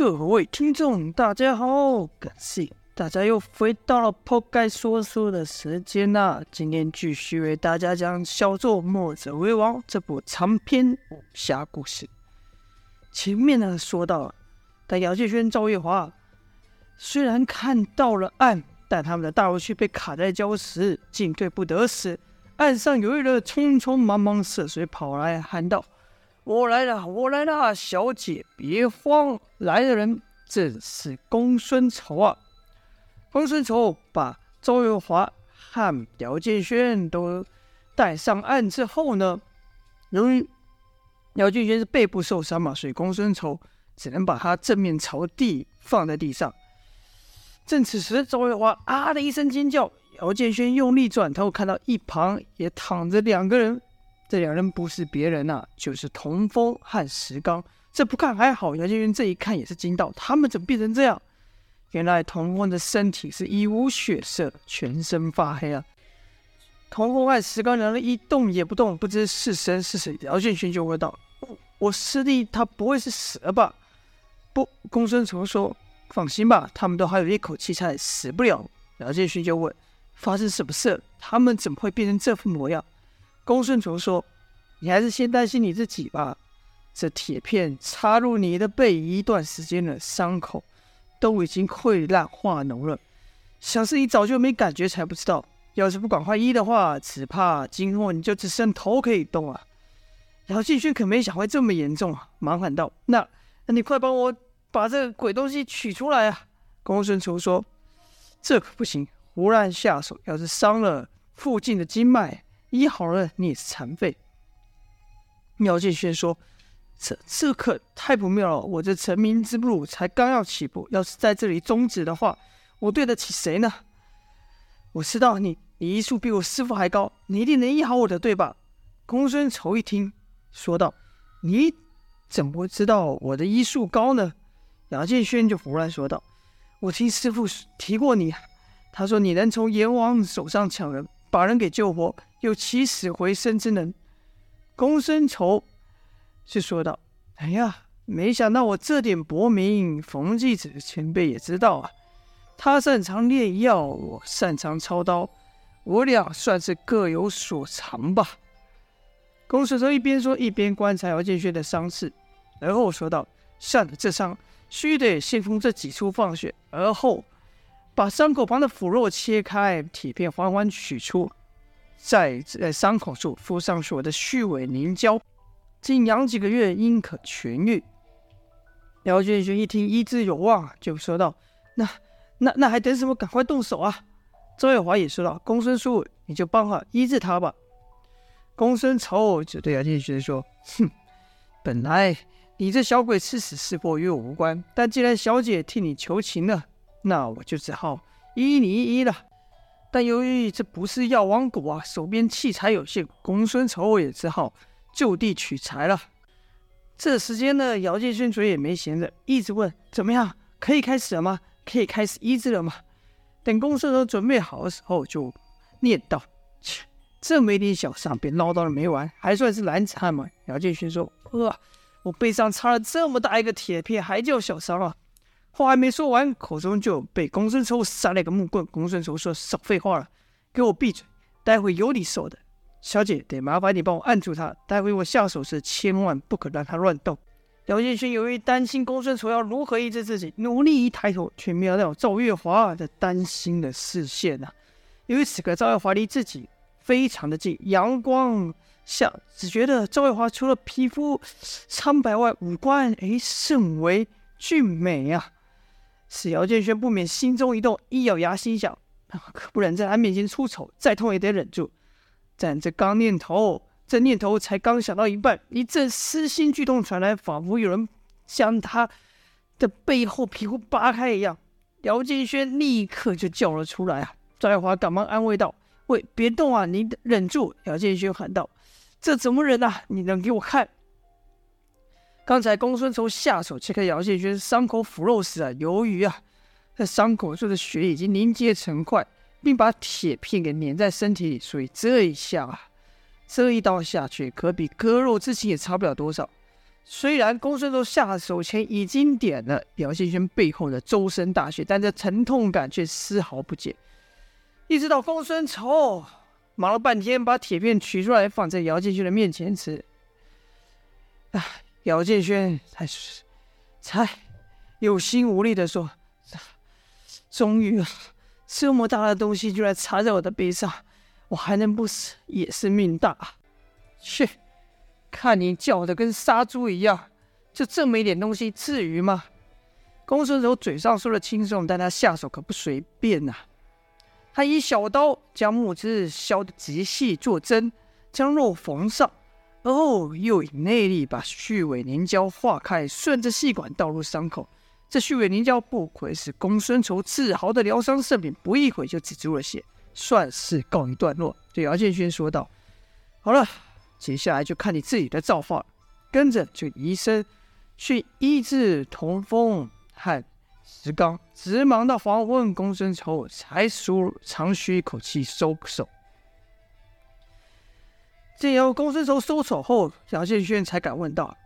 各位听众，大家好，感谢大家又回到了破盖说书的时间啦。今天继续为大家讲《小作墨者为王》这部长篇武侠故事。前面呢说到，但姚建轩、赵月华虽然看到了岸，但他们的大罗区被卡在礁石，进退不得时。岸上有一人匆匆忙忙涉水跑来，喊道。我来了，我来了，小姐别慌。来的人正是公孙丑啊。公孙丑把赵月华和姚建轩都带上岸之后呢，由于姚建轩是背部受伤嘛，所以公孙丑只能把他正面朝地放在地上。正此时，赵月华啊的一声尖叫，姚建轩用力转头，看到一旁也躺着两个人。这两人不是别人呐、就是童风和石刚。这不看还好，姚建军这一看也是惊到，他们怎么变成这样？原来童风的身体是一无血色，全身发黑啊。童风和石刚两人一动也不动，不知是生是死。姚建勋就问道：“我师弟他不会是死了吧？”不，公孙丑说：“放心吧，他们都还有一口气，才死不了。”姚建勋就问：“发生什么事？他们怎么会变成这副模样？”公孙丑说：“你还是先担心你自己吧。这铁片插入你的背一段时间了，伤口都已经溃烂化脓了。想是你早就没感觉才不知道。要是不赶快医的话，只怕今后你就只剩头可以动啊。”姚继勋可没想会这么严重啊，忙喊道：“那那你快帮我把这个鬼东西取出来啊！”公孙丑说：“这可不行，胡乱下手，要是伤了附近的经脉。”医好了，你也是残废。苗建轩说：“这这可太不妙了！我这成名之路才刚要起步，要是在这里终止的话，我对得起谁呢？”我知道你，你医术比我师父还高，你一定能医好我的，对吧？公孙丑一听，说道：“你怎么知道我的医术高呢？”杨建轩就胡乱说道：“我听师父提过你，他说你能从阎王手上抢人，把人给救活。”有起死回生之能，公孙丑是说道：“哎呀，没想到我这点薄名，冯继子前辈也知道啊。他擅长炼药，我擅长操刀，我俩算是各有所长吧。”公孙丑一边说一边观察姚建轩的伤势，而后说道：“像你这伤，须得先从这几处放血，而后把伤口旁的腐肉切开，铁片缓缓取出。”在在伤口处敷上去我的虚伪凝胶，静养几个月，应可痊愈。姚建勋一听医治有望，就说道：“那那那还等什么？赶快动手啊！”周月华也说道：“公孙叔，你就帮我医治他吧。”公孙丑就对姚建勋说：“哼，本来你这小鬼吃死是否与我无关，但既然小姐替你求情了，那我就只好依你一依了。”但由于这不是药王谷啊，手边器材有限，公孙丑也只好就地取材了。这时间呢，姚建勋嘴也没闲着，一直问：“怎么样？可以开始了吗？可以开始医治了吗？”等公孙丑准备好的时候，就念道：“切，这么一点小伤，别唠叨了没完，还算是男子汉吗？”姚建勋说：“呵，我背上插了这么大一个铁片，还叫小伤啊？”话还没说完，口中就被公孙丑塞了一个木棍。公孙丑说：“少废话了，给我闭嘴！待会有你受的。小姐，得麻烦你帮我按住他，待会我下手时千万不可让他乱动。”姚建勋由于担心公孙丑要如何医治自己，努力一抬头，却瞄到赵月华的担心的视线啊！由于此刻赵月华离自己非常的近，阳光下只觉得赵月华除了皮肤苍白外，五官哎甚为俊美啊！使姚建轩不免心中一动，一咬牙心想：可不能在他面前出丑，再痛也得忍住。但这刚念头，这念头才刚想到一半，一阵撕心剧痛传来，仿佛有人将他的背后皮肤扒开一样。姚建轩立刻就叫了出来啊！赵爱华赶忙安慰道：“喂，别动啊，你忍住。”姚建轩喊道：“这怎么忍啊？你能给我看？”刚才公孙丑下手切开姚建轩伤口腐肉时啊，由于啊，在伤口处的血已经凝结成块，并把铁片给粘在身体里，所以这一下啊，这一刀下去，可比割肉之前也差不了多少。虽然公孙仇下手前已经点了姚建轩背后的周身大穴，但这疼痛感却丝毫不减。一直到公孙仇忙了半天，把铁片取出来放在姚建轩的面前时，唉，姚建轩才才有心无力的说：“终于啊，这么大的东西居然插在我的背上，我还能不死也是命大。”去，看你叫的跟杀猪一样，就这么一点东西，至于吗？公孙柔嘴上说的轻松，但他下手可不随便呐、啊。他以小刀将木枝削得极细做针，将肉缝上，而后又以内力把畜尾凝胶化开，顺着细管倒入伤口。这畜尾凝胶不愧是公孙仇自豪的疗伤圣品，不一会就止住了血，算是告一段落。对姚建勋说道：“好了，接下来就看你自己的造化了，跟着就移身去医治童风和。”石刚直忙到访问公孙仇，才舒长吁一口气收手。见由公孙仇收手后，姚建轩才敢问道：“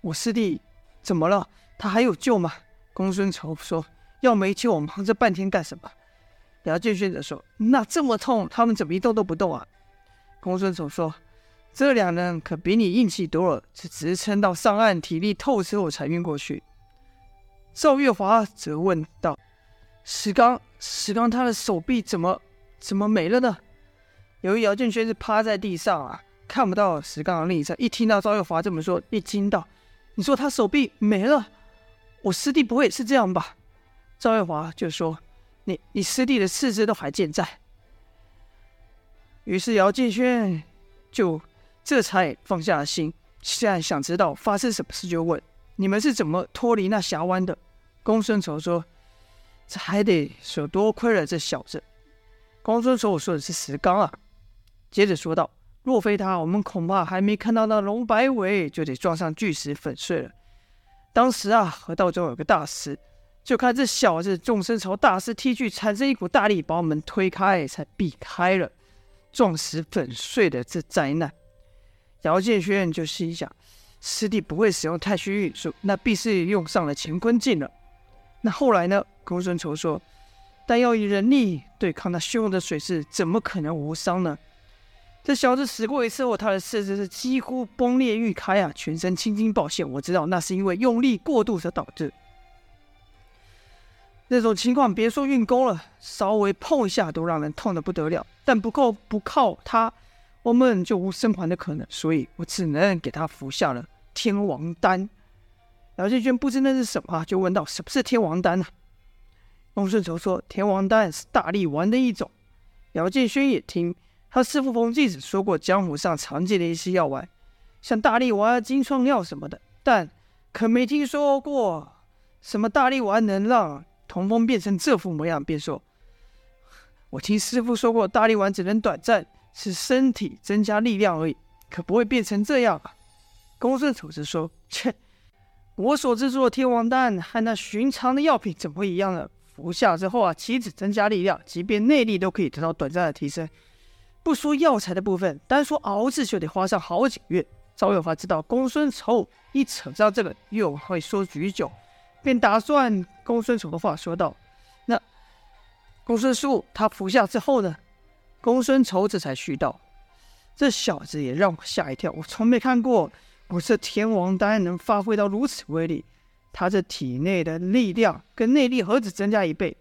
我师弟怎么了？他还有救吗？”公孙仇说：“要没救，我忙这半天干什么？”姚建轩则说：“那这么痛，他们怎么一动都不动啊？”公孙仇说：“这两人可比你硬气多了，只直撑到上岸，体力透支后才晕过去。”赵月华则问道：“石刚，石刚，他的手臂怎么怎么没了呢？”由于姚建轩是趴在地上啊，看不到石刚的另一侧。一听到赵月华这么说，一惊道：“你说他手臂没了？我师弟不会也是这样吧？”赵月华就说：“你你师弟的四肢都还健在。”于是姚建轩就这才放下了心。现在想知道发生什么事，就问。你们是怎么脱离那峡湾的？公孙仇说：“这还得说多亏了这小子。”公孙仇说的是石刚啊。接着说道：“若非他，我们恐怕还没看到那龙摆尾，就得撞上巨石粉碎了。当时啊，河道中有个大石，就看这小子纵身朝大石踢去，产生一股大力，把我们推开，才避开了撞石粉碎的这灾难。”姚建轩就心想。师弟不会使用太虚运术，那必是用上了乾坤镜了。那后来呢？公孙仇说：“但要以人力对抗那汹涌的水势，怎么可能无伤呢？”这小子死过一次后，他的四肢是几乎崩裂欲开啊，全身青筋暴现。我知道那是因为用力过度所导致。那种情况，别说运功了，稍微碰一下都让人痛得不得了。但不够不靠他。我们就无生还的可能，所以我只能给他服下了天王丹。姚建军不知那是什么，就问道：“什么是天王丹呢？”公孙仇说：“天王丹是大力丸的一种。”姚建轩也听他师父冯继子说过，江湖上常见的一些药丸，像大力丸、金创药什么的，但可没听说过什么大力丸能让童风变成这副模样。便说：“我听师父说过，大力丸只能短暂。”是身体增加力量而已，可不会变成这样啊！公孙丑子说：“切，我所制作的天王丹和那寻常的药品怎么会一样呢？服下之后啊，岂止增加力量，即便内力都可以得到短暂的提升。不说药材的部分，单说熬制就得花上好几个月。”赵有发知道公孙丑一扯到这个又会说许久，便打断公孙丑的话，说道：“那公孙叔他服下之后呢？”公孙仇这才续道：“这小子也让我吓一跳，我从没看过我这天王丹能发挥到如此威力。他这体内的力量跟内力何止增加一倍？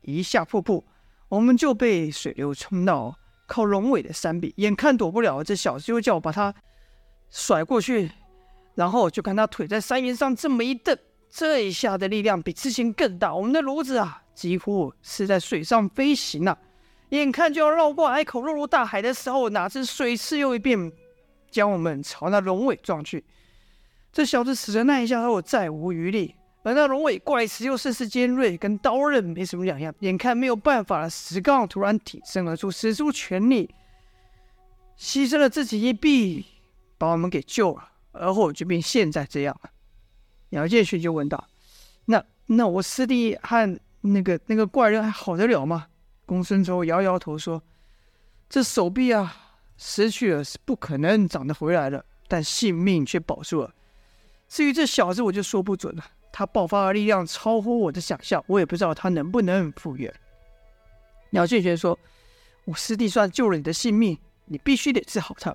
一下瀑布，我们就被水流冲到靠龙尾的山壁，眼看躲不了，这小子又叫我把他甩过去，然后就看他腿在山岩上这么一蹬，这一下的力量比之前更大，我们的炉子啊，几乎是在水上飞行啊。”眼看就要绕过隘口落入大海的时候，哪知水势又一变，将我们朝那龙尾撞去。这小子死的那一下后，再无余力。而那龙尾怪石又甚是尖锐，跟刀刃没什么两样。眼看没有办法了，石刚突然挺身而出，使出全力，牺牲了自己一臂，把我们给救了。而后就变现在这样了。姚建勋就问道：“那那我师弟和那个那个怪人还好得了吗？”公孙仇摇摇头说：“这手臂啊，失去了是不可能长得回来的，但性命却保住了。至于这小子，我就说不准了。他爆发的力量超乎我的想象，我也不知道他能不能复原。姚建轩说：“我师弟算救了你的性命，你必须得治好他。”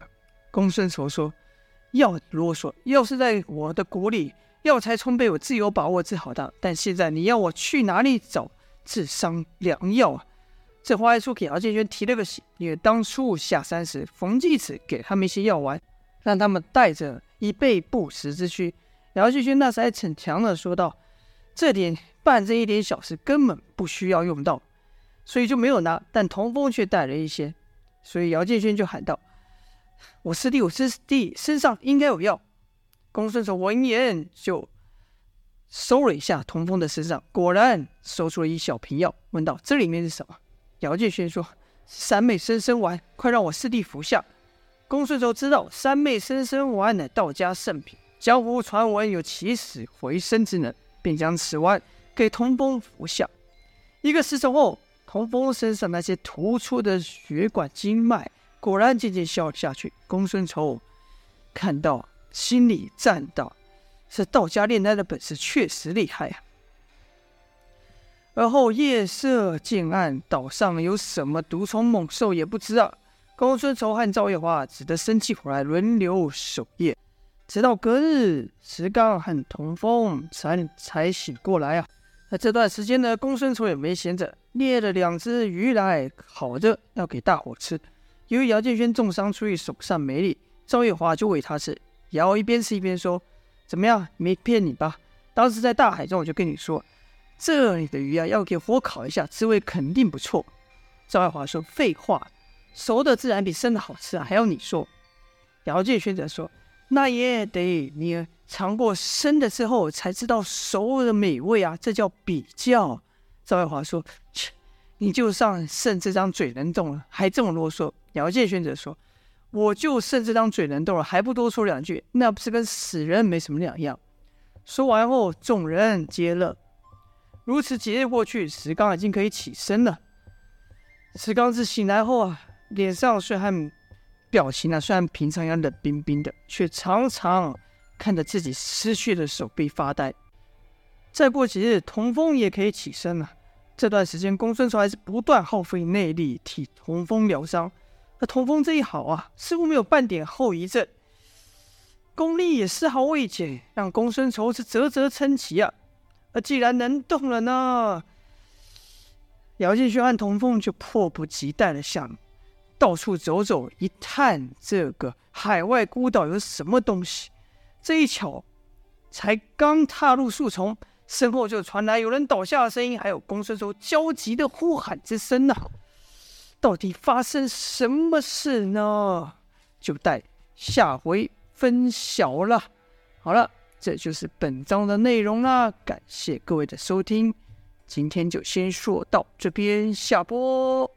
公孙仇说：“要啰嗦，要是在我的国里，药材充沛，我自有把握治好他。但现在你要我去哪里找治伤良药啊？”这话一出，给姚建轩提了个醒，因为当初下山时，冯继子给他们一些药丸，让他们带着以备不时之需。姚建轩那时还逞强的说道：“这点办这一点小事，根本不需要用到。”所以就没有拿，但童风却带了一些，所以姚建轩就喊道：“我师弟，我师弟身上应该有药。”公孙丑闻言就搜了一下童风的身上，果然搜出了一小瓶药，问道：“这里面是什么？”姚建轩说：“三昧生生丸，快让我师弟服下。”公孙丑知道三昧生生丸乃道家圣品，江湖传闻有起死回生之能，便将此丸给童风服下。一个时辰后。童风身上那些突出的血管经脉果然渐渐消了下去。公孙仇看到，心里赞道：“这道家炼丹的本事确实厉害啊！”而后夜色渐暗，岛上有什么毒虫猛兽也不知道。公孙仇和赵月华只得生起火来，轮流守夜，直到隔日，石刚和童风才才醒过来啊。那这段时间呢，公孙丑也没闲着。猎了两只鱼来烤着，要给大伙吃。由于姚建轩重伤，所以手上没力，赵月华就喂他吃。姚一边吃一边说：“怎么样？没骗你吧？当时在大海中，我就跟你说，这里的鱼啊，要给火烤一下，滋味肯定不错。”赵月华说：“废话，熟的自然比生的好吃啊，还要你说？”姚建轩则说：“那也得你尝过生的之后，才知道熟的美味啊，这叫比较。”赵爱华说：“切，你就上剩这张嘴能动了，还这么啰嗦。”姚建轩则说：“我就剩这张嘴能动了，还不多说两句，那不是跟死人没什么两样？”说完后，众人皆乐。如此几日过去，石刚已经可以起身了。石刚子醒来后啊，脸上虽然表情啊，虽然平常一样冷冰冰的，却常常看着自己失去的手臂发呆。再过几日，童风也可以起身了。这段时间，公孙仇还是不断耗费内力替童风疗伤。那童风这一好啊，似乎没有半点后遗症，功力也丝毫未减，让公孙仇是啧啧称奇啊。而既然能动了呢，姚建勋和童风就迫不及待的想到处走走，一探这个海外孤岛有什么东西。这一巧，才刚踏入树丛。身后就传来有人倒下的声音，还有公孙仇焦急的呼喊之声呢、啊！到底发生什么事呢？就待下回分晓了。好了，这就是本章的内容啦。感谢各位的收听，今天就先说到这边，下播。